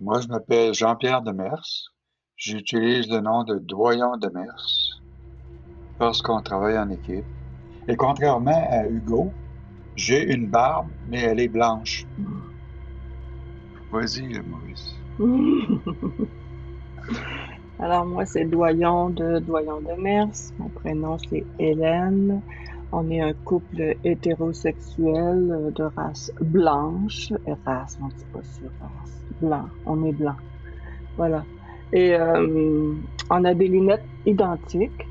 Moi, je m'appelle Jean-Pierre Demers. J'utilise le nom de Doyon Demers parce qu'on travaille en équipe. Et contrairement à Hugo, j'ai une barbe, mais elle est blanche. Vas-y, Maurice. Alors moi, c'est Doyon de Doyon de Mers. Mon prénom, c'est Hélène. On est un couple hétérosexuel euh, de race blanche. Race, on ne dit pas sur race. Blanc, on est blanc. Voilà. Et euh, on a des lunettes identiques.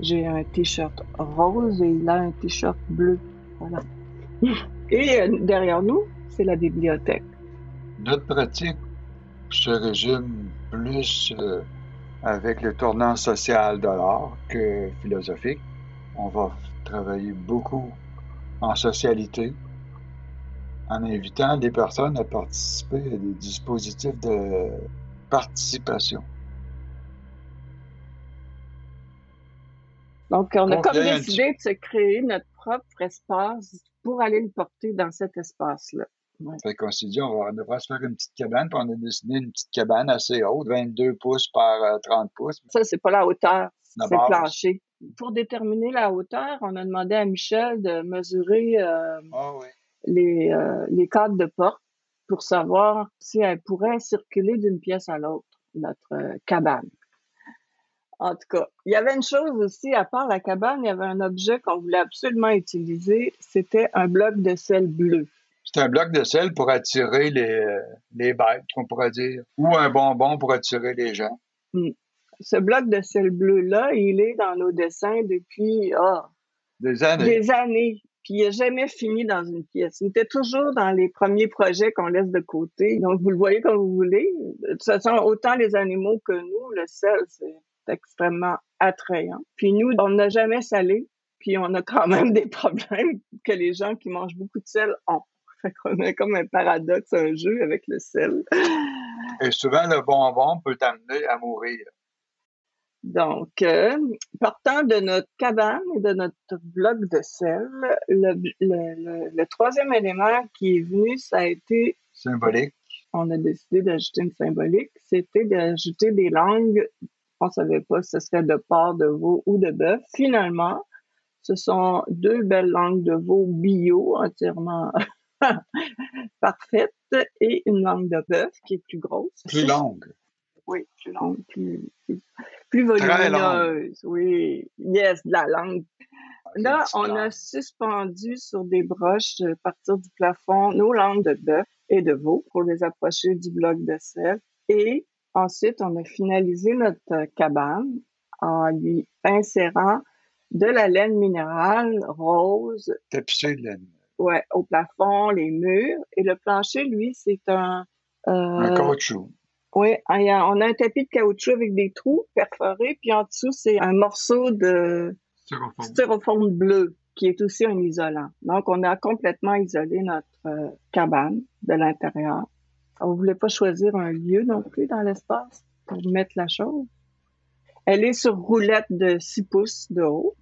J'ai un t-shirt rose et il a un t-shirt bleu. Voilà. Et euh, derrière nous, c'est la bibliothèque. Notre pratique se résume plus avec le tournant social de l'art que philosophique. On va travailler beaucoup en socialité, en invitant des personnes à participer à des dispositifs de participation. Donc, on a comme décidé de se créer notre propre espace pour aller le porter dans cet espace-là. Fait qu'on s'est dit, on va, devrait se faire une petite cabane, puis on a dessiné une petite cabane assez haute, 22 pouces par 30 euh, pouces. Ça, c'est pas la hauteur, c'est le plancher. Pour déterminer la hauteur, on a demandé à Michel de mesurer euh, ah les, euh, les cadres de porte pour savoir si elle pourrait circuler d'une pièce à l'autre, notre cabane. En tout cas, il y avait une chose aussi, à part la cabane, il y avait un objet qu'on voulait absolument utiliser, c'était un bloc de sel bleu. C'est un bloc de sel pour attirer les, les bêtes, on pourrait dire, ou un bonbon pour attirer les gens. Hmm. Ce bloc de sel bleu-là, il est dans nos dessins depuis ah, des années. Des années. Puis il n'a jamais fini dans une pièce. Il était toujours dans les premiers projets qu'on laisse de côté. Donc, vous le voyez comme vous voulez. De toute façon, autant les animaux que nous, le sel, c'est extrêmement attrayant. Puis nous, on n'a jamais salé. Puis on a quand même des problèmes que les gens qui mangent beaucoup de sel ont. Fait qu'on a comme un paradoxe, un jeu avec le sel. Et souvent, le bonbon peut t'amener à mourir. Donc, euh, partant de notre cabane et de notre bloc de sel, le, le, le, troisième élément qui est venu, ça a été... Symbolique. On a décidé d'ajouter une symbolique. C'était d'ajouter des langues. On savait pas si ce serait de porc, de veau ou de bœuf. Finalement, ce sont deux belles langues de veau bio, entièrement parfaite et une langue de bœuf qui est plus grosse. Plus longue. Oui, plus longue, plus, plus, volumineuse. Oui, yes, de la langue. Là, on a suspendu sur des broches à partir du plafond nos langues de bœuf et de veau pour les approcher du bloc de sel. Et ensuite, on a finalisé notre cabane en lui insérant de la laine minérale rose. Tapissée de laine. Ouais, au plafond, les murs. Et le plancher, lui, c'est un... Euh, un caoutchouc. Oui, on a un tapis de caoutchouc avec des trous perforés, puis en dessous, c'est un morceau de styrofoam. bleu qui est aussi un isolant. Donc, on a complètement isolé notre euh, cabane de l'intérieur. On voulait pas choisir un lieu non plus dans l'espace pour mettre la chose. Elle est sur roulette de 6 pouces de haut.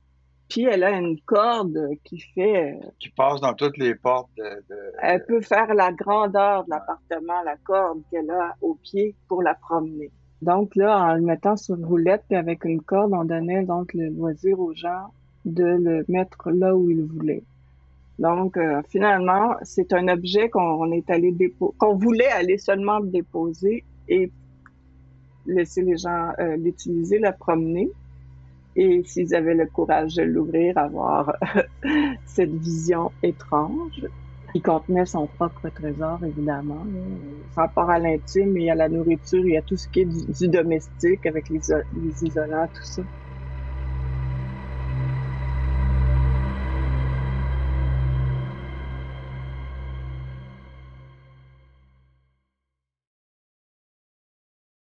Puis elle a une corde qui fait. Euh, qui passe dans toutes les portes de. Elle peut faire la grandeur de l'appartement, la corde qu'elle a au pied pour la promener. Donc là, en le mettant sur une roulette puis avec une corde, on donnait donc le loisir aux gens de le mettre là où ils voulaient. Donc euh, finalement, c'est un objet qu'on est allé déposer, qu'on voulait aller seulement déposer et laisser les gens euh, l'utiliser, la promener. Et s'ils avaient le courage de l'ouvrir, avoir cette vision étrange, qui contenait son propre trésor, évidemment. Par rapport à l'intime et à la nourriture et à tout ce qui est du, domestique avec les, les isolants, tout ça.